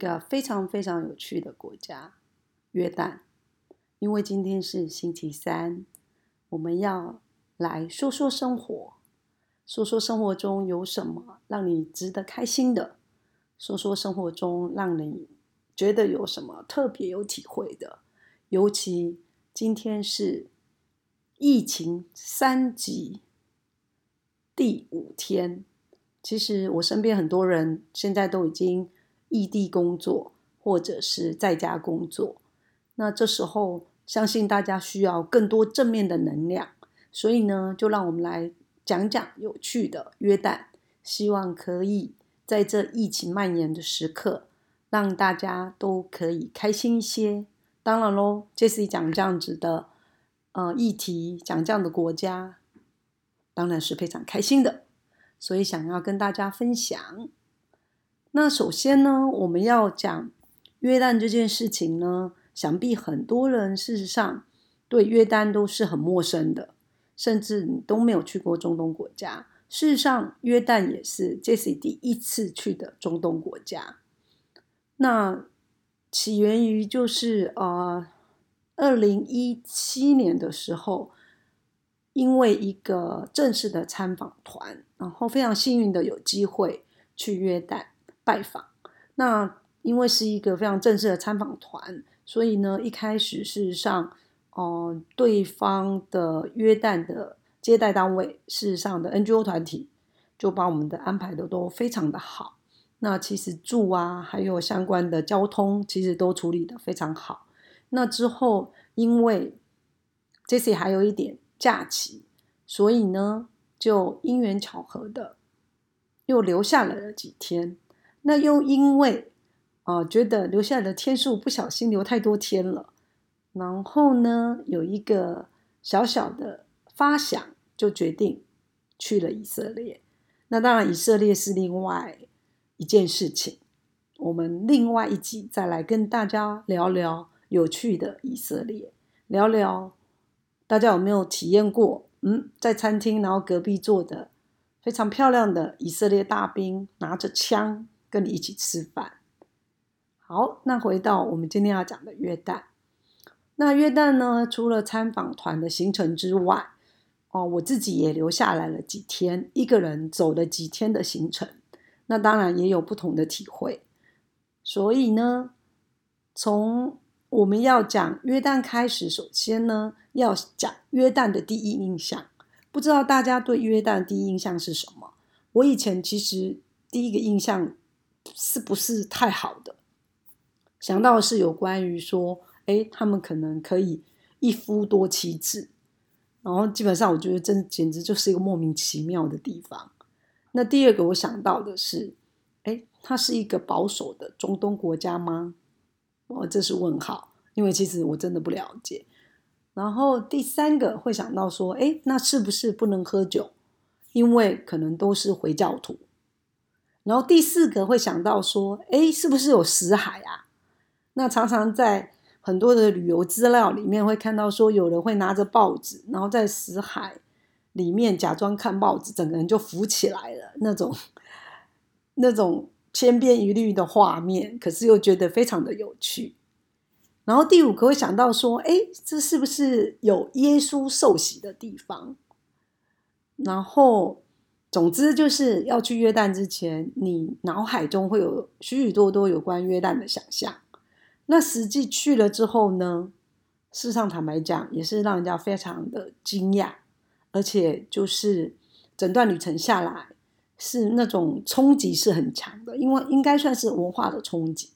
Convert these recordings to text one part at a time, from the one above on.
一个非常非常有趣的国家——约旦。因为今天是星期三，我们要来说说生活，说说生活中有什么让你值得开心的，说说生活中让你觉得有什么特别有体会的。尤其今天是疫情三级第五天，其实我身边很多人现在都已经异地工作，或者是在家工作。那这时候。相信大家需要更多正面的能量，所以呢，就让我们来讲讲有趣的约旦，希望可以在这疫情蔓延的时刻，让大家都可以开心一些。当然喽，Jesse 讲这样子的呃议题，讲这样的国家，当然是非常开心的，所以想要跟大家分享。那首先呢，我们要讲约旦这件事情呢。想必很多人事实上对约旦都是很陌生的，甚至你都没有去过中东国家。事实上，约旦也是 Jesse 第一次去的中东国家。那起源于就是呃，二零一七年的时候，因为一个正式的参访团，然后非常幸运的有机会去约旦拜访。那因为是一个非常正式的参访团。所以呢，一开始事实上，哦，对方的约旦的接待单位，事实上的 NGO 团体，就把我们的安排的都非常的好。那其实住啊，还有相关的交通，其实都处理的非常好。那之后，因为 Jesse 还有一点假期，所以呢，就因缘巧合的又留下来了几天。那又因为。啊，觉得留下来的天数不小心留太多天了，然后呢，有一个小小的发想，就决定去了以色列。那当然，以色列是另外一件事情，我们另外一集再来跟大家聊聊有趣的以色列，聊聊大家有没有体验过？嗯，在餐厅，然后隔壁坐的非常漂亮的以色列大兵，拿着枪跟你一起吃饭。好，那回到我们今天要讲的约旦。那约旦呢，除了参访团的行程之外，哦，我自己也留下来了几天，一个人走了几天的行程。那当然也有不同的体会。所以呢，从我们要讲约旦开始，首先呢，要讲约旦的第一印象。不知道大家对约旦第一印象是什么？我以前其实第一个印象是不是太好的？想到是有关于说，哎，他们可能可以一夫多妻制，然后基本上我觉得真简直就是一个莫名其妙的地方。那第二个我想到的是，哎，它是一个保守的中东国家吗？哦，这是问号，因为其实我真的不了解。然后第三个会想到说，哎，那是不是不能喝酒？因为可能都是回教徒。然后第四个会想到说，哎，是不是有死海啊？那常常在很多的旅游资料里面会看到说，有人会拿着报纸，然后在死海里面假装看报纸，整个人就浮起来了，那种那种千篇一律的画面，可是又觉得非常的有趣。然后第五个会想到说，哎，这是不是有耶稣受洗的地方？然后总之就是要去约旦之前，你脑海中会有许许多多有关约旦的想象。那实际去了之后呢？事实上，坦白讲，也是让人家非常的惊讶，而且就是整段旅程下来，是那种冲击是很强的，因为应该算是文化的冲击。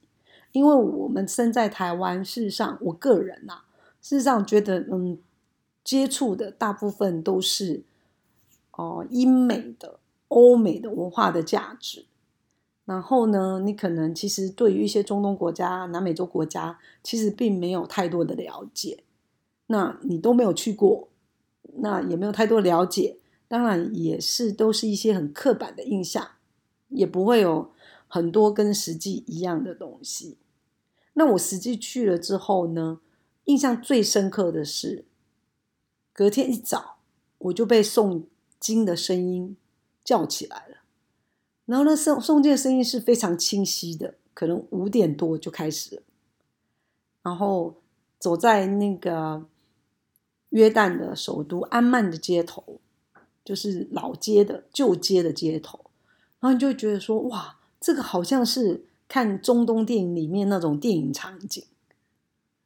因为我们身在台湾，事实上，我个人呐，事实上觉得，嗯，接触的大部分都是哦英美的、欧美的文化的价值。然后呢，你可能其实对于一些中东国家、南美洲国家，其实并没有太多的了解。那你都没有去过，那也没有太多了解，当然也是都是一些很刻板的印象，也不会有很多跟实际一样的东西。那我实际去了之后呢，印象最深刻的是，隔天一早我就被送金的声音叫起来了。然后呢，诵诵经的声音是非常清晰的，可能五点多就开始。了，然后走在那个约旦的首都安曼的街头，就是老街的旧街的街头，然后你就会觉得说，哇，这个好像是看中东电影里面那种电影场景，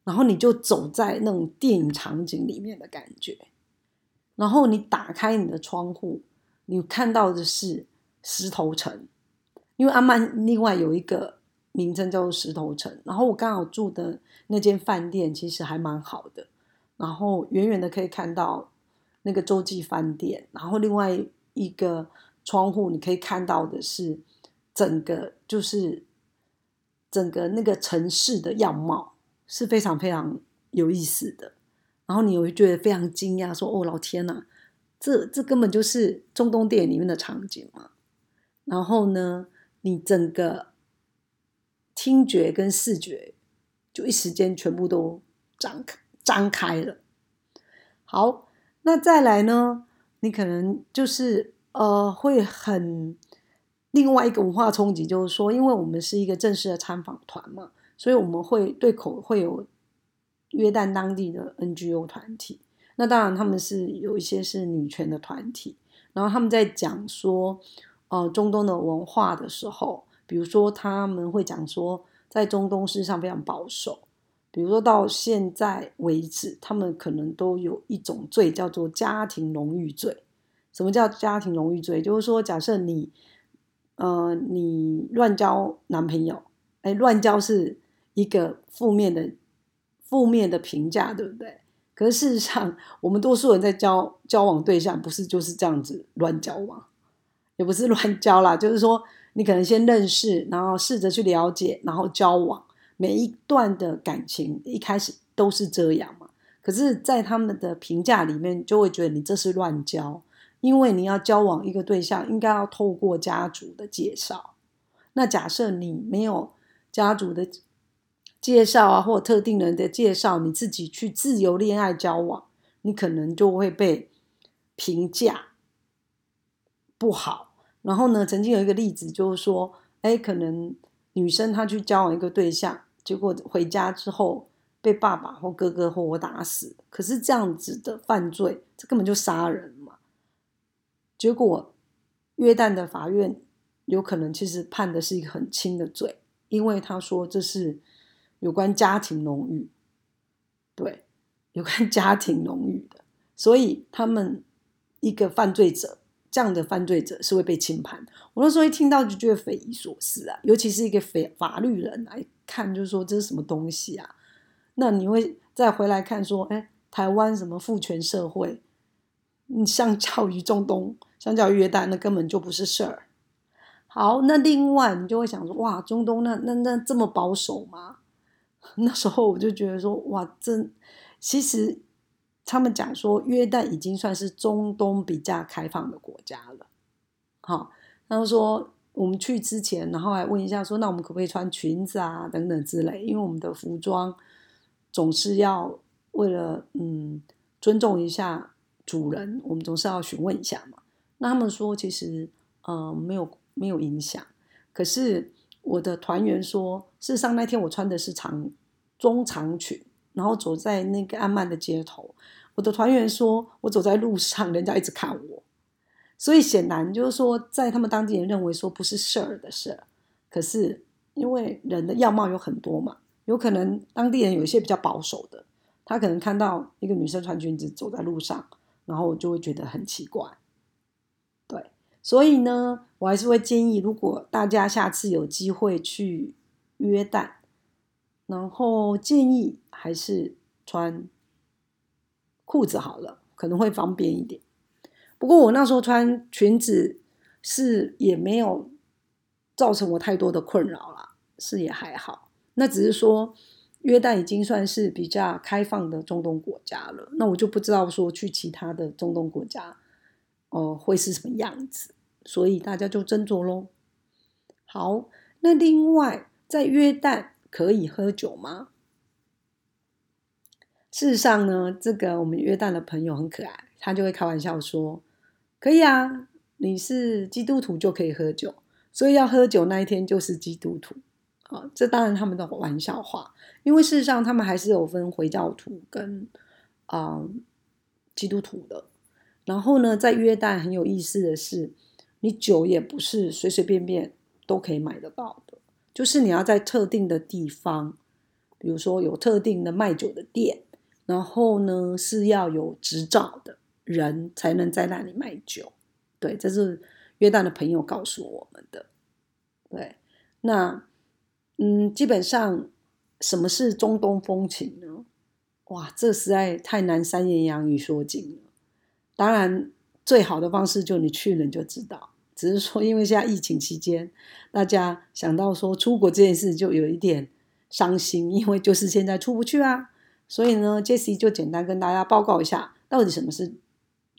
然后你就走在那种电影场景里面的感觉，然后你打开你的窗户，你看到的是石头城，因为阿曼另外有一个。名称叫做石头城，然后我刚好住的那间饭店其实还蛮好的，然后远远的可以看到那个洲际饭店，然后另外一个窗户你可以看到的是整个就是整个那个城市的样貌是非常非常有意思的，然后你会觉得非常惊讶，说哦老天呐，这这根本就是中东电影里面的场景嘛，然后呢，你整个。听觉跟视觉就一时间全部都张开张开了。好，那再来呢？你可能就是呃，会很另外一个文化冲击，就是说，因为我们是一个正式的参访团嘛，所以我们会对口会有约旦当地的 NGO 团体。那当然，他们是有一些是女权的团体，然后他们在讲说呃中东的文化的时候。比如说，他们会讲说，在中东事实上非常保守。比如说到现在为止，他们可能都有一种罪叫做家庭荣誉罪。什么叫家庭荣誉罪？就是说，假设你，呃，你乱交男朋友，哎，乱交是一个负面的、负面的评价，对不对？可是事实上，我们多数人在交交往对象，不是就是这样子乱交往，也不是乱交啦，就是说。你可能先认识，然后试着去了解，然后交往。每一段的感情一开始都是这样嘛？可是，在他们的评价里面，就会觉得你这是乱交，因为你要交往一个对象，应该要透过家族的介绍。那假设你没有家族的介绍啊，或特定人的介绍，你自己去自由恋爱交往，你可能就会被评价不好。然后呢？曾经有一个例子，就是说，哎，可能女生她去交往一个对象，结果回家之后被爸爸或哥哥或我打死。可是这样子的犯罪，这根本就杀人嘛。结果约旦的法院有可能其实判的是一个很轻的罪，因为他说这是有关家庭荣誉，对，有关 家庭荣誉的，所以他们一个犯罪者。这样的犯罪者是会被轻判。我那时候一听到就觉得匪夷所思啊，尤其是一个法法律人来看，就是说这是什么东西啊？那你会再回来看说，哎，台湾什么父权社会？你相较于中东，相较于约旦，那根本就不是事儿。好，那另外你就会想说，哇，中东那那那这么保守吗？那时候我就觉得说，哇，真其实。他们讲说，约旦已经算是中东比较开放的国家了。好，他们说我们去之前，然后还问一下说，那我们可不可以穿裙子啊，等等之类？因为我们的服装总是要为了嗯尊重一下主人，我们总是要询问一下嘛。那他们说其实呃没有没有影响，可是我的团员说，事实上那天我穿的是长中长裙，然后走在那个安曼的街头。我的团员说，我走在路上，人家一直看我，所以显然就是说，在他们当地人认为说不是事儿的事儿。可是因为人的样貌有很多嘛，有可能当地人有一些比较保守的，他可能看到一个女生穿裙子走在路上，然后就会觉得很奇怪。对，所以呢，我还是会建议，如果大家下次有机会去约旦，然后建议还是穿。裤子好了，可能会方便一点。不过我那时候穿裙子是也没有造成我太多的困扰啦，是也还好。那只是说约旦已经算是比较开放的中东国家了，那我就不知道说去其他的中东国家哦会是什么样子，所以大家就斟酌喽。好，那另外在约旦可以喝酒吗？事实上呢，这个我们约旦的朋友很可爱，他就会开玩笑说：“可以啊，你是基督徒就可以喝酒，所以要喝酒那一天就是基督徒。”啊，这当然他们的玩笑话，因为事实上他们还是有分回教徒跟啊基督徒的。然后呢，在约旦很有意思的是，你酒也不是随随便便都可以买得到的，就是你要在特定的地方，比如说有特定的卖酒的店，然后呢是要有执照的人才能在那里卖酒。对，这是约旦的朋友告诉我们的。对，那嗯，基本上什么是中东风情呢？哇，这实在太难三言两语说尽了。当然，最好的方式就你去了你就知道。只是说，因为现在疫情期间，大家想到说出国这件事就有一点伤心，因为就是现在出不去啊。所以呢，Jesse 就简单跟大家报告一下，到底什么是。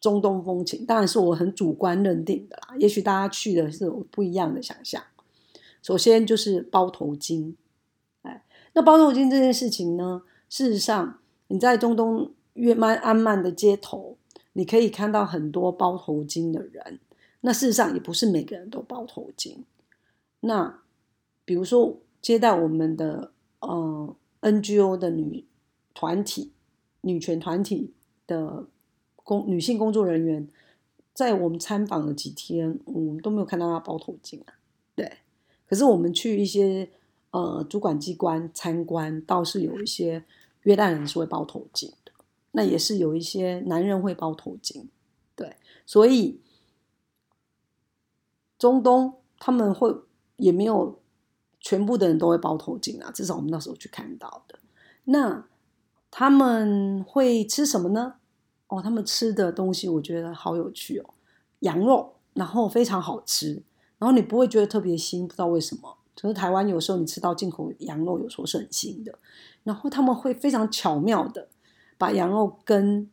中东风情当然是我很主观认定的啦，也许大家去的是不一样的想象。首先就是包头巾，哎，那包头巾这件事情呢，事实上你在中东约曼安曼的街头，你可以看到很多包头巾的人。那事实上也不是每个人都包头巾。那比如说接待我们的呃 NGO 的女团体、女权团体的。工女性工作人员在我们参访了几天，我们都没有看到她包头巾啊。对，可是我们去一些呃主管机关参观，倒是有一些约旦人是会包头巾的，那也是有一些男人会包头巾。对，所以中东他们会也没有全部的人都会包头巾啊，至少我们那时候去看到的。那他们会吃什么呢？哦，他们吃的东西我觉得好有趣哦，羊肉，然后非常好吃，然后你不会觉得特别腥，不知道为什么。可是台湾有时候你吃到进口羊肉，有时候是很腥的。然后他们会非常巧妙的把羊肉跟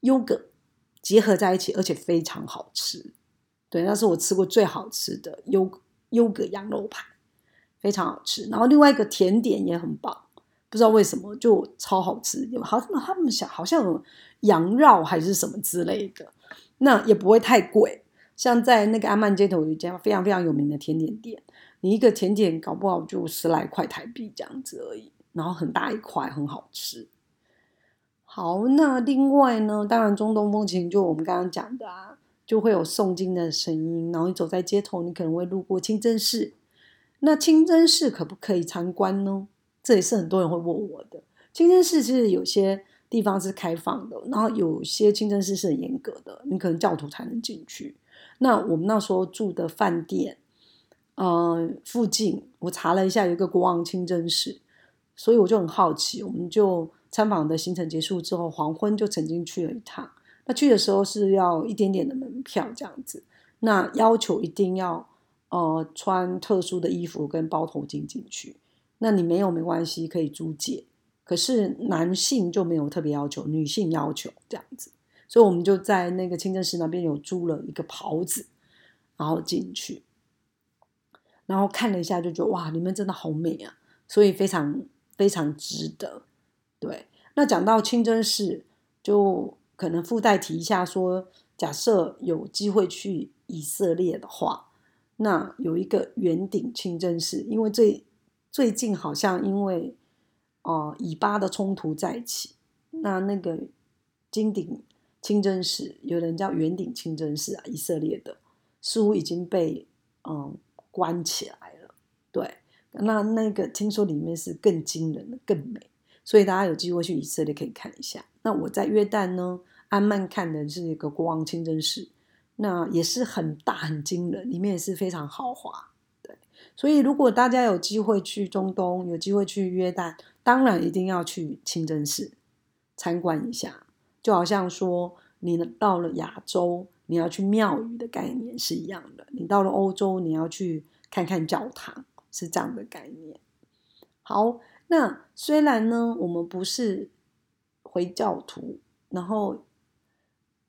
优格结合在一起，而且非常好吃。对，那是我吃过最好吃的优优格羊肉排，非常好吃。然后另外一个甜点也很棒。不知道为什么就超好吃，好像他们想好像有羊绕还是什么之类的，那也不会太贵。像在那个安曼街头有一家非常非常有名的甜点店，你一个甜点搞不好就十来块台币这样子而已，然后很大一块，很好吃。好，那另外呢，当然中东风情就我们刚刚讲的啊，就会有诵经的声音，然后你走在街头，你可能会路过清真寺。那清真寺可不可以参观呢？这也是很多人会问我的。清真寺其实有些地方是开放的，然后有些清真寺是很严格的，你可能教徒才能进去。那我们那时候住的饭店，呃，附近我查了一下，有一个国王清真寺，所以我就很好奇。我们就参访的行程结束之后，黄昏就曾经去了一趟。那去的时候是要一点点的门票这样子，那要求一定要呃穿特殊的衣服跟包头巾进去。那你没有没关系，可以租借。可是男性就没有特别要求，女性要求这样子，所以我们就在那个清真寺那边有租了一个袍子，然后进去，然后看了一下，就觉得哇，你们真的好美啊，所以非常非常值得。对，那讲到清真寺，就可能附带提一下，说假设有机会去以色列的话，那有一个圆顶清真寺，因为最。最近好像因为哦以巴的冲突在起，那那个金顶清真寺，有人叫圆顶清真寺啊，以色列的似乎已经被嗯关起来了。对，那那个听说里面是更惊人的、更美，所以大家有机会去以色列可以看一下。那我在约旦呢，安曼看的是一个国王清真寺，那也是很大很惊人，里面也是非常豪华。对所以，如果大家有机会去中东，有机会去约旦，当然一定要去清真寺参观一下。就好像说，你到了亚洲，你要去庙宇的概念是一样的；你到了欧洲，你要去看看教堂，是这样的概念。好，那虽然呢，我们不是回教徒，然后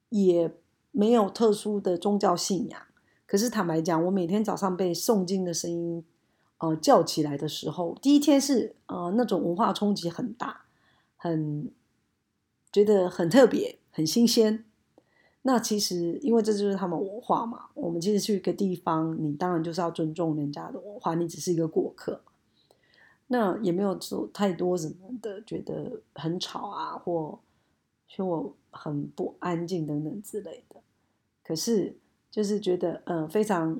也没有特殊的宗教信仰。可是坦白讲，我每天早上被诵经的声音，呃，叫起来的时候，第一天是呃那种文化冲击很大，很觉得很特别、很新鲜。那其实因为这就是他们文化嘛，我们其实去一个地方，你当然就是要尊重人家的文化，你只是一个过客。那也没有做太多什么的，觉得很吵啊，或说我很不安静等等之类的。可是就是觉得，呃，非常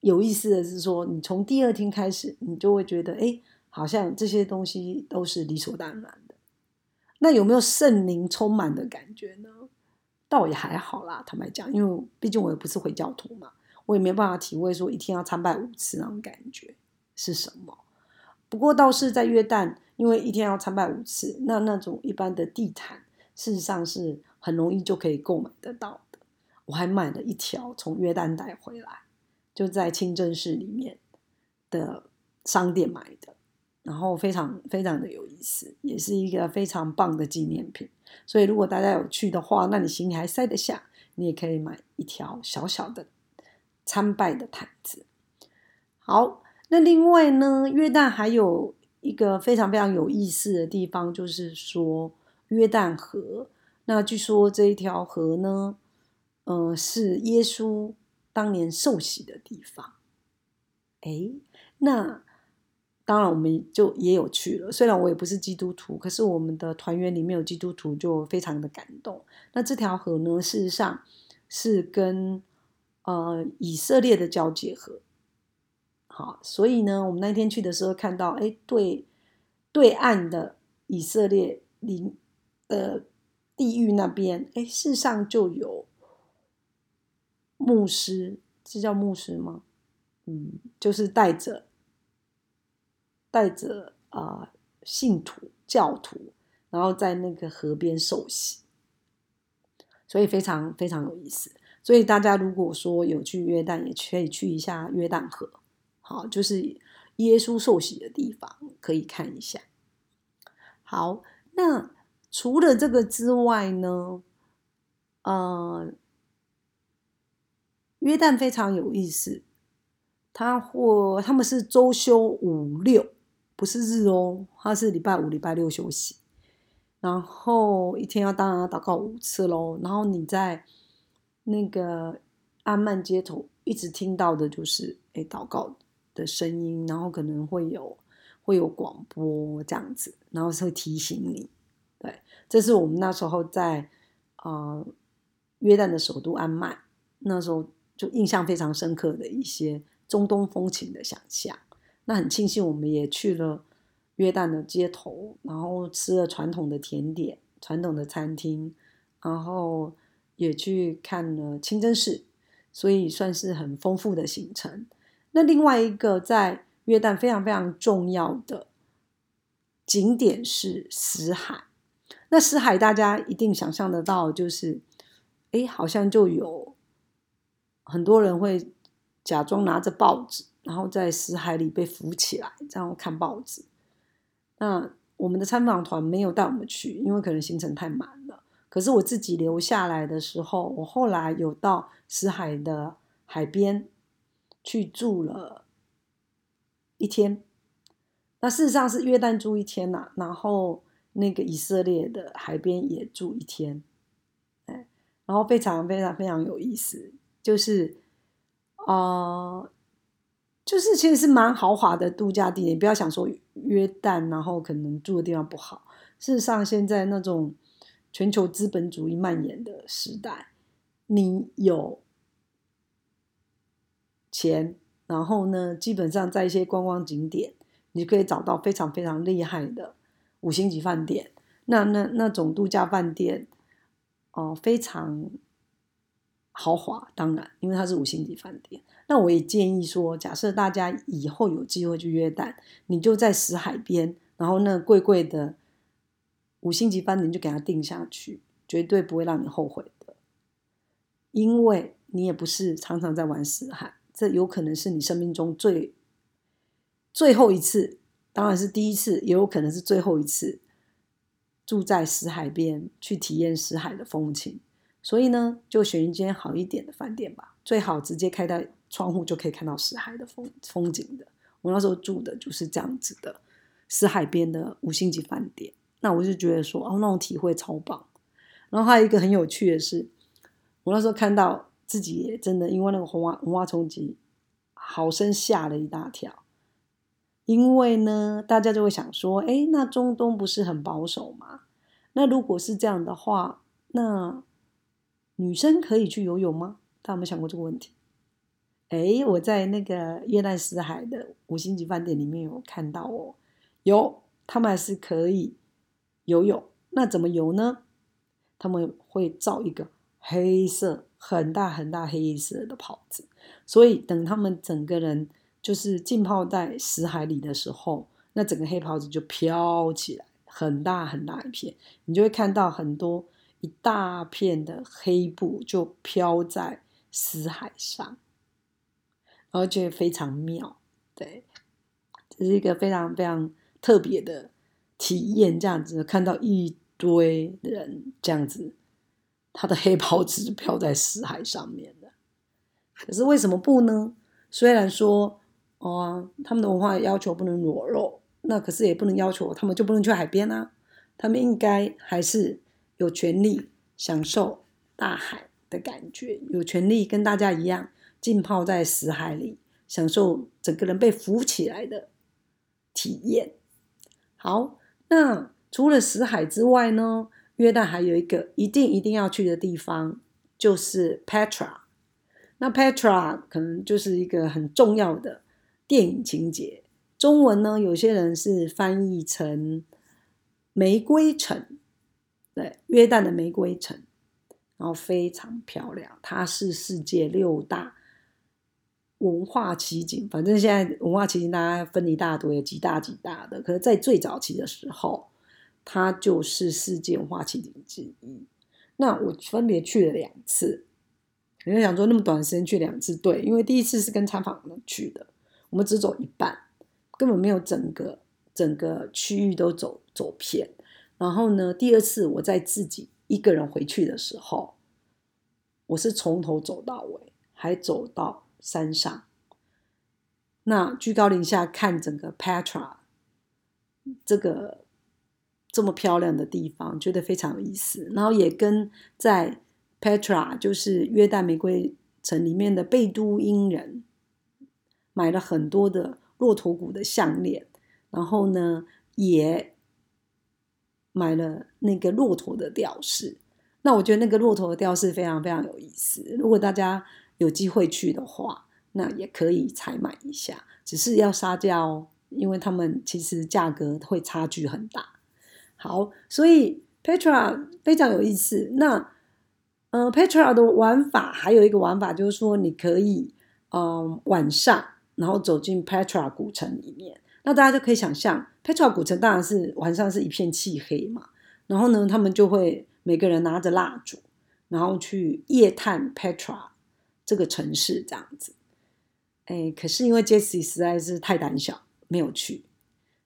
有意思的是说，你从第二天开始，你就会觉得，哎，好像这些东西都是理所当然的。那有没有圣灵充满的感觉呢？倒也还好啦，坦白讲，因为毕竟我也不是回教徒嘛，我也没办法体会说一天要参拜五次那种感觉是什么。不过倒是在约旦，因为一天要参拜五次，那那种一般的地毯，事实上是很容易就可以购买得到的。我还买了一条从约旦带回来，就在清真寺里面的商店买的，然后非常非常的有意思，也是一个非常棒的纪念品。所以如果大家有去的话，那你行李还塞得下，你也可以买一条小小的参拜的毯子。好。那另外呢，约旦还有一个非常非常有意思的地方，就是说约旦河。那据说这一条河呢，嗯，是耶稣当年受洗的地方。哎，那当然我们就也有去了。虽然我也不是基督徒，可是我们的团员里面有基督徒，就非常的感动。那这条河呢，事实上是跟呃以色列的交界河。好，所以呢，我们那天去的时候看到，哎，对，对岸的以色列领呃地狱那边，哎，世上就有牧师，这叫牧师吗？嗯，就是带着带着啊信徒教徒，然后在那个河边受洗，所以非常非常有意思。所以大家如果说有去约旦，也可以去一下约旦河。好，就是耶稣受洗的地方，可以看一下。好，那除了这个之外呢，呃，约旦非常有意思，他或他们是周休五六，不是日哦，他是礼拜五、礼拜六休息，然后一天要当然祷告五次喽。然后你在那个阿曼街头一直听到的就是哎祷告。的声音，然后可能会有会有广播这样子，然后会提醒你。对，这是我们那时候在啊约旦的首都安曼，那时候就印象非常深刻的一些中东风情的想象。那很庆幸我们也去了约旦的街头，然后吃了传统的甜点、传统的餐厅，然后也去看了清真寺，所以算是很丰富的行程。那另外一个在约旦非常非常重要的景点是死海。那死海大家一定想象得到，就是，哎，好像就有很多人会假装拿着报纸，然后在死海里被浮起来，这样看报纸。那我们的参访团没有带我们去，因为可能行程太满了。可是我自己留下来的时候，我后来有到死海的海边。去住了一天，那事实上是约旦住一天呐，然后那个以色列的海边也住一天，哎，然后非常非常非常有意思，就是啊，就是其实是蛮豪华的度假地点。不要想说约旦，然后可能住的地方不好。事实上，现在那种全球资本主义蔓延的时代，你有。钱，然后呢，基本上在一些观光景点，你可以找到非常非常厉害的五星级饭店。那那那种度假饭店，哦，非常豪华。当然，因为它是五星级饭店。那我也建议说，假设大家以后有机会去约旦，你就在死海边，然后那贵贵的五星级饭店就给它定下去，绝对不会让你后悔的，因为你也不是常常在玩死海。这有可能是你生命中最最后一次，当然是第一次，也有可能是最后一次住在死海边去体验死海的风情。所以呢，就选一间好一点的饭店吧，最好直接开到窗户就可以看到死海的风风景的。我那时候住的就是这样子的死海边的五星级饭店，那我就觉得说，哦，那种体会超棒。然后还有一个很有趣的是，我那时候看到。自己也真的因为那个文化文化冲击，好生吓了一大跳。因为呢，大家就会想说，哎，那中东不是很保守吗？那如果是这样的话，那女生可以去游泳吗？大家有没有想过这个问题？哎，我在那个越南死海的五星级饭店里面有看到哦，有他们还是可以游泳。那怎么游呢？他们会造一个黑色很大很大黑色的袍子，所以等他们整个人就是浸泡在死海里的时候，那整个黑袍子就飘起来，很大很大一片，你就会看到很多一大片的黑布就飘在死海上。而且非常妙，对，这是一个非常非常特别的体验。这样子看到一堆人这样子，他的黑袍子飘在死海上面的。可是为什么不呢？虽然说哦，他们的文化要求不能裸露，那可是也不能要求他们就不能去海边啊。他们应该还是有权利享受大海的感觉，有权利跟大家一样。浸泡在死海里，享受整个人被浮起来的体验。好，那除了死海之外呢？约旦还有一个一定一定要去的地方，就是 Petra。那 Petra 可能就是一个很重要的电影情节。中文呢，有些人是翻译成玫瑰城，对，约旦的玫瑰城，然后非常漂亮，它是世界六大。文化奇景，反正现在文化奇景大家分一大堆，几大几大的。可是，在最早期的时候，它就是世界文化奇景之一。那我分别去了两次，你就想说那么短时间去两次？对，因为第一次是跟参访人去的，我们只走一半，根本没有整个整个区域都走走遍。然后呢，第二次我在自己一个人回去的时候，我是从头走到尾，还走到。山上，那居高临下看整个 Petra 这个这么漂亮的地方，觉得非常有意思。然后也跟在 Petra 就是约旦玫瑰城里面的贝都因人买了很多的骆驼骨的项链，然后呢也买了那个骆驼的吊饰。那我觉得那个骆驼的吊饰非常非常有意思。如果大家有机会去的话，那也可以采买一下，只是要杀价哦，因为他们其实价格会差距很大。好，所以 Petra 非常有意思。那嗯，Petra 的玩法还有一个玩法，就是说你可以嗯晚上然后走进 Petra 古城里面，那大家就可以想象，Petra 古城当然是晚上是一片漆黑嘛，然后呢，他们就会每个人拿着蜡烛，然后去夜探 Petra。这个城市这样子，哎，可是因为 Jessie 实在是太胆小，没有去。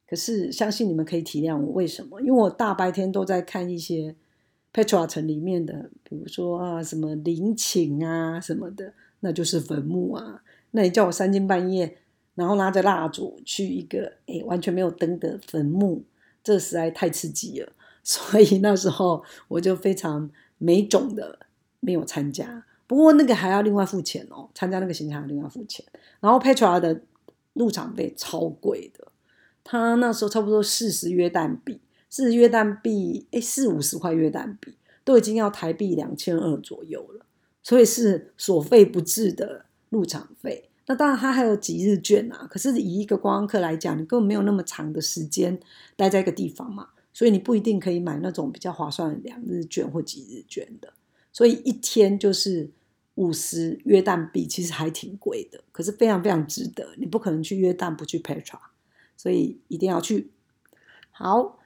可是相信你们可以体谅我为什么？因为我大白天都在看一些 Petra 城里面的，比如说啊什么陵寝啊什么的，那就是坟墓啊。那你叫我三更半夜，然后拿着蜡烛去一个哎完全没有灯的坟墓，这实在太刺激了。所以那时候我就非常没种的没有参加。不过那个还要另外付钱哦，参加那个行程还要另外付钱。然后 Petra 的入场费超贵的，他那时候差不多四十约旦币，四十约旦币，哎，四五十块约旦币，都已经要台币两千二左右了，所以是所费不至的入场费。那当然，他还有几日券啊，可是以一个观光客来讲，你根本没有那么长的时间待在一个地方嘛，所以你不一定可以买那种比较划算的两日券或几日券的。所以一天就是五十约旦币，其实还挺贵的，可是非常非常值得。你不可能去约旦不去 Petra，所以一定要去。好，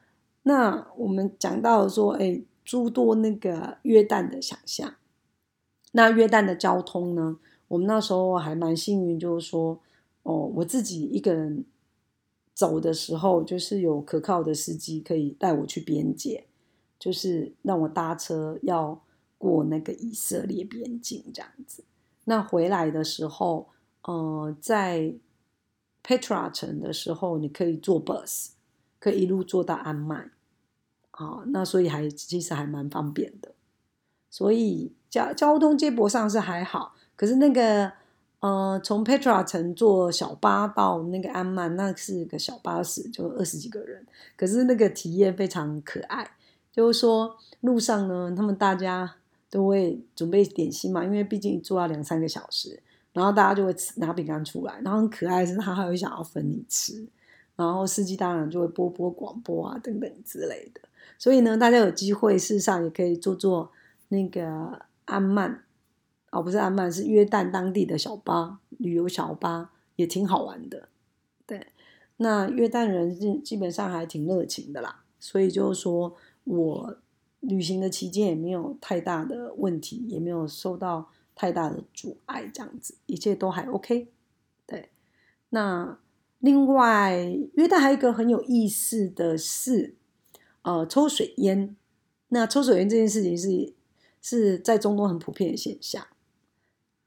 那我们讲到说，哎，诸多那个约旦的想象。那约旦的交通呢？我们那时候还蛮幸运，就是说，哦，我自己一个人走的时候，就是有可靠的司机可以带我去边界，就是让我搭车要。过那个以色列边境这样子，那回来的时候，呃，在 Petra 城的时候，你可以坐 bus，可以一路坐到安曼，好，那所以还其实还蛮方便的。所以交交通接驳上是还好，可是那个呃，从 Petra 城坐小巴到那个安曼，那是个小巴士，就二十几个人。可是那个体验非常可爱，就是说路上呢，他们大家都会准备点心嘛，因为毕竟坐了两三个小时，然后大家就会吃拿饼干出来，然后很可爱是，他还会想要分你吃，然后司机当然就会播播广播啊等等之类的。所以呢，大家有机会事实上也可以坐坐那个安曼。哦，不是安曼，是约旦当地的小巴旅游小巴，也挺好玩的。对，那约旦人是基本上还挺热情的啦，所以就是说我旅行的期间也没有太大的问题，也没有受到太大的阻碍，这样子一切都还 OK。对，那另外约旦还有一个很有意思的是，呃，抽水烟。那抽水烟这件事情是是在中东很普遍的现象。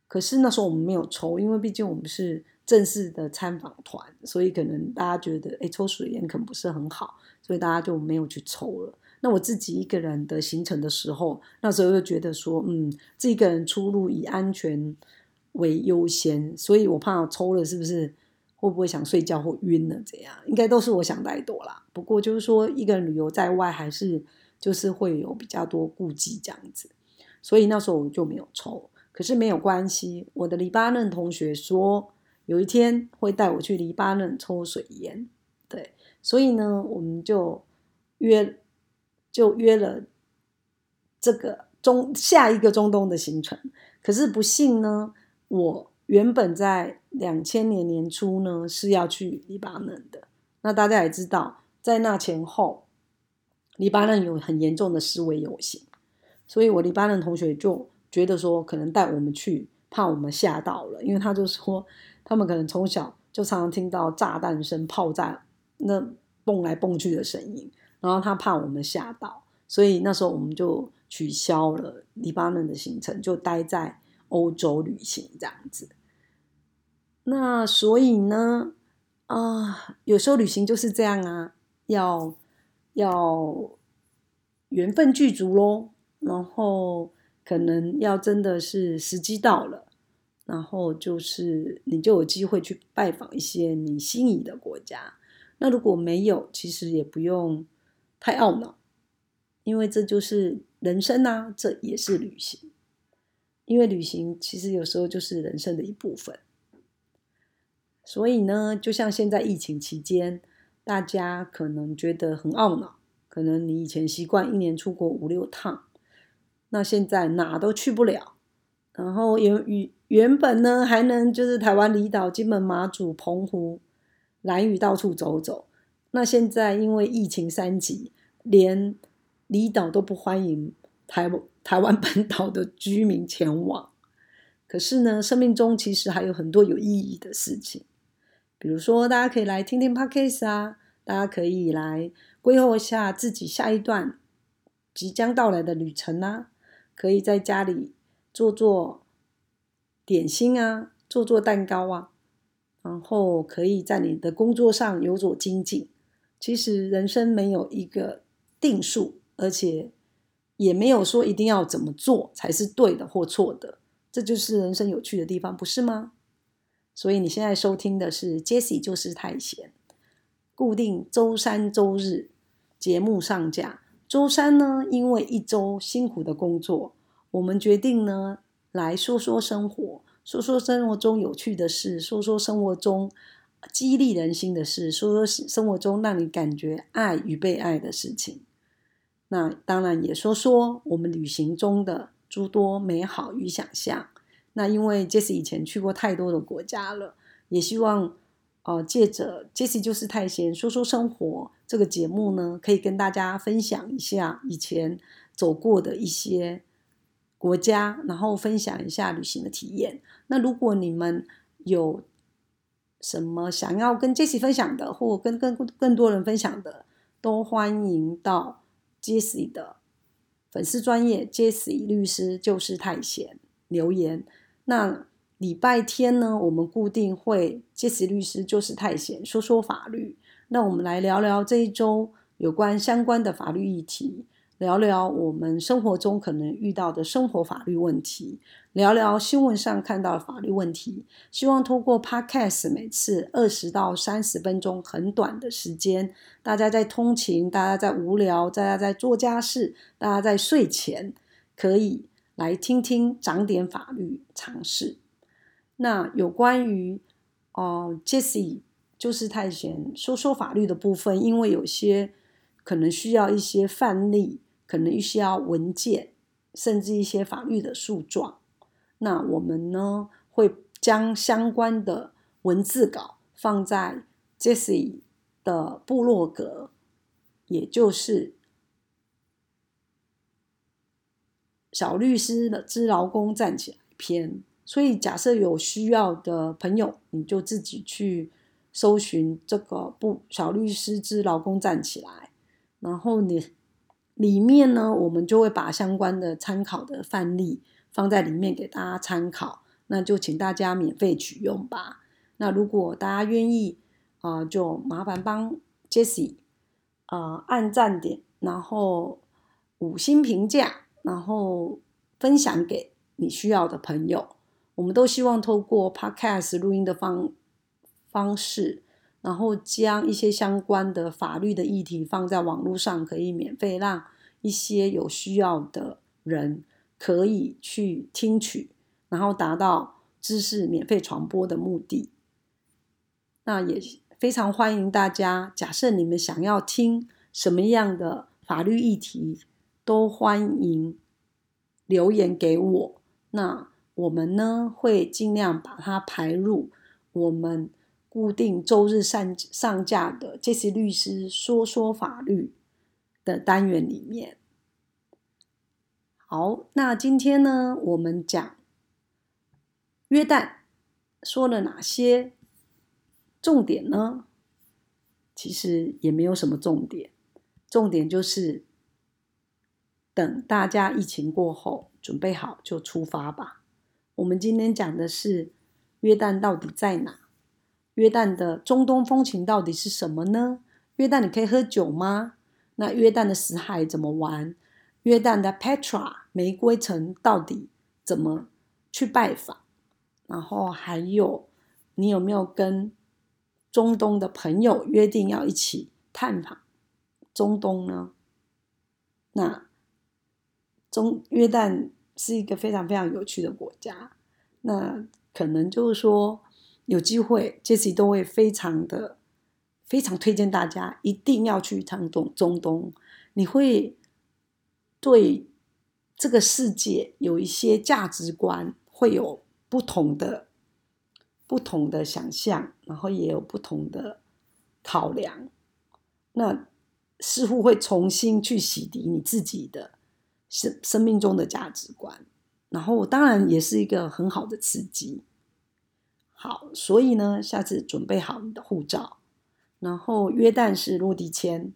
可是那时候我们没有抽，因为毕竟我们是正式的参访团，所以可能大家觉得，哎，抽水烟可能不是很好，所以大家就没有去抽了。那我自己一个人的行程的时候，那时候又觉得说，嗯，自己一个人出入以安全为优先，所以我怕抽了是不是会不会想睡觉或晕了这样，应该都是我想太多啦。不过就是说，一个人旅游在外，还是就是会有比较多顾忌这样子，所以那时候我就没有抽。可是没有关系，我的黎巴嫩同学说有一天会带我去黎巴嫩抽水烟，对，所以呢，我们就约就约了这个中下一个中东的行程。可是不幸呢，我原本在两千年年初呢是要去黎巴嫩的。那大家也知道，在那前后，黎巴嫩有很严重的思维游行，所以我黎巴嫩同学就。觉得说可能带我们去，怕我们吓到了，因为他就说他们可能从小就常常听到炸弹声、炮炸那蹦来蹦去的声音，然后他怕我们吓到，所以那时候我们就取消了黎巴嫩的行程，就待在欧洲旅行这样子。那所以呢，啊，有时候旅行就是这样啊，要要缘分具足喽，然后。可能要真的是时机到了，然后就是你就有机会去拜访一些你心仪的国家。那如果没有，其实也不用太懊恼，因为这就是人生啊，这也是旅行。因为旅行其实有时候就是人生的一部分。所以呢，就像现在疫情期间，大家可能觉得很懊恼，可能你以前习惯一年出国五六趟。那现在哪都去不了，然后原原原本呢还能就是台湾离岛、金门、马祖、澎湖、兰屿到处走走，那现在因为疫情三级，连离岛都不欢迎台 台湾本岛的居民前往。可是呢，生命中其实还有很多有意义的事情，比如说大家可以来听听 podcast 啊，大家可以来规划一下自己下一段即将到来的旅程啊。可以在家里做做点心啊，做做蛋糕啊，然后可以在你的工作上有所精进。其实人生没有一个定数，而且也没有说一定要怎么做才是对的或错的，这就是人生有趣的地方，不是吗？所以你现在收听的是 Jesse，就是太闲，固定周三周日节目上架。周三呢，因为一周辛苦的工作，我们决定呢来说说生活，说说生活中有趣的事，说说生活中激励人心的事，说说生活中让你感觉爱与被爱的事情。那当然也说说我们旅行中的诸多美好与想象。那因为 Jesse 以前去过太多的国家了，也希望。哦，借着 Jesse 就是太闲说说生活这个节目呢，可以跟大家分享一下以前走过的一些国家，然后分享一下旅行的体验。那如果你们有什么想要跟 Jesse 分享的，或跟更更多人分享的，都欢迎到 Jesse 的粉丝专业 Jesse 律师就是太闲留言。那。礼拜天呢，我们固定会 Jesse 律师就是太闲说说法律。那我们来聊聊这一周有关相关的法律议题，聊聊我们生活中可能遇到的生活法律问题，聊聊新闻上看到的法律问题。希望通过 Podcast 每次二十到三十分钟很短的时间，大家在通勤，大家在无聊，大家在做家事，大家在睡前，可以来听听，长点法律常识。那有关于哦，Jesse 就是太闲说说法律的部分，因为有些可能需要一些范例。可能需要文件，甚至一些法律的诉状。那我们呢，会将相关的文字稿放在 Jesse 的部落格，也就是小律师的之劳工站起来篇。所以，假设有需要的朋友，你就自己去搜寻这个不小律师之劳工站起来，然后你。里面呢，我们就会把相关的参考的范例放在里面给大家参考，那就请大家免费取用吧。那如果大家愿意啊，就麻烦帮 Jesse 啊按赞点，然后五星评价，然后分享给你需要的朋友。我们都希望透过 Podcast 录音的方方式。然后将一些相关的法律的议题放在网络上，可以免费让一些有需要的人可以去听取，然后达到知识免费传播的目的。那也非常欢迎大家，假设你们想要听什么样的法律议题，都欢迎留言给我。那我们呢会尽量把它排入我们。固定周日上上架的这些律师说说法律的单元里面，好，那今天呢，我们讲约旦说了哪些重点呢？其实也没有什么重点，重点就是等大家疫情过后准备好就出发吧。我们今天讲的是约旦到底在哪？约旦的中东风情到底是什么呢？约旦你可以喝酒吗？那约旦的死海怎么玩？约旦的 Petra 玫瑰城到底怎么去拜访？然后还有你有没有跟中东的朋友约定要一起探访中东呢？那中约旦是一个非常非常有趣的国家，那可能就是说。有机会，Jesse 都会非常的、非常推荐大家一定要去一趟中中东。你会对这个世界有一些价值观，会有不同的、不同的想象，然后也有不同的考量。那似乎会重新去洗涤你自己的生生命中的价值观，然后当然也是一个很好的刺激。好，所以呢，下次准备好你的护照，然后约旦是落地签，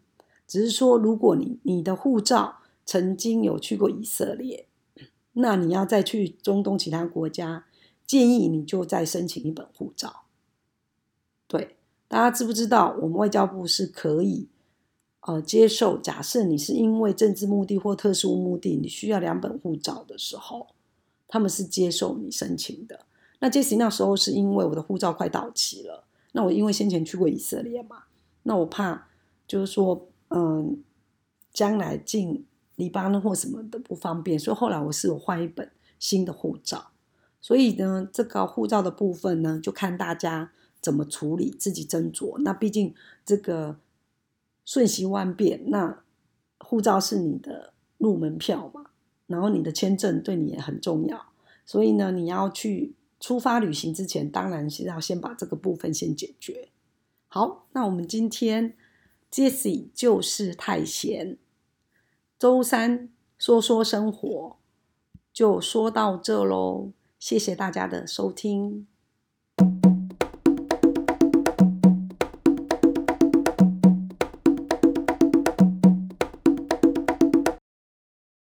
只是说如果你你的护照曾经有去过以色列，那你要再去中东其他国家，建议你就再申请一本护照。对，大家知不知道我们外交部是可以呃接受，假设你是因为政治目的或特殊目的，你需要两本护照的时候，他们是接受你申请的。那这时那时候是因为我的护照快到期了，那我因为先前去过以色列嘛，那我怕就是说，嗯，将来进黎巴嫩或什么的不方便，所以后来我是有换一本新的护照。所以呢，这个护照的部分呢，就看大家怎么处理，自己斟酌。那毕竟这个瞬息万变，那护照是你的入门票嘛，然后你的签证对你也很重要，所以呢，你要去。出发旅行之前，当然是要先把这个部分先解决。好，那我们今天 Jesse 就是太闲，周三说说生活就说到这喽，谢谢大家的收听。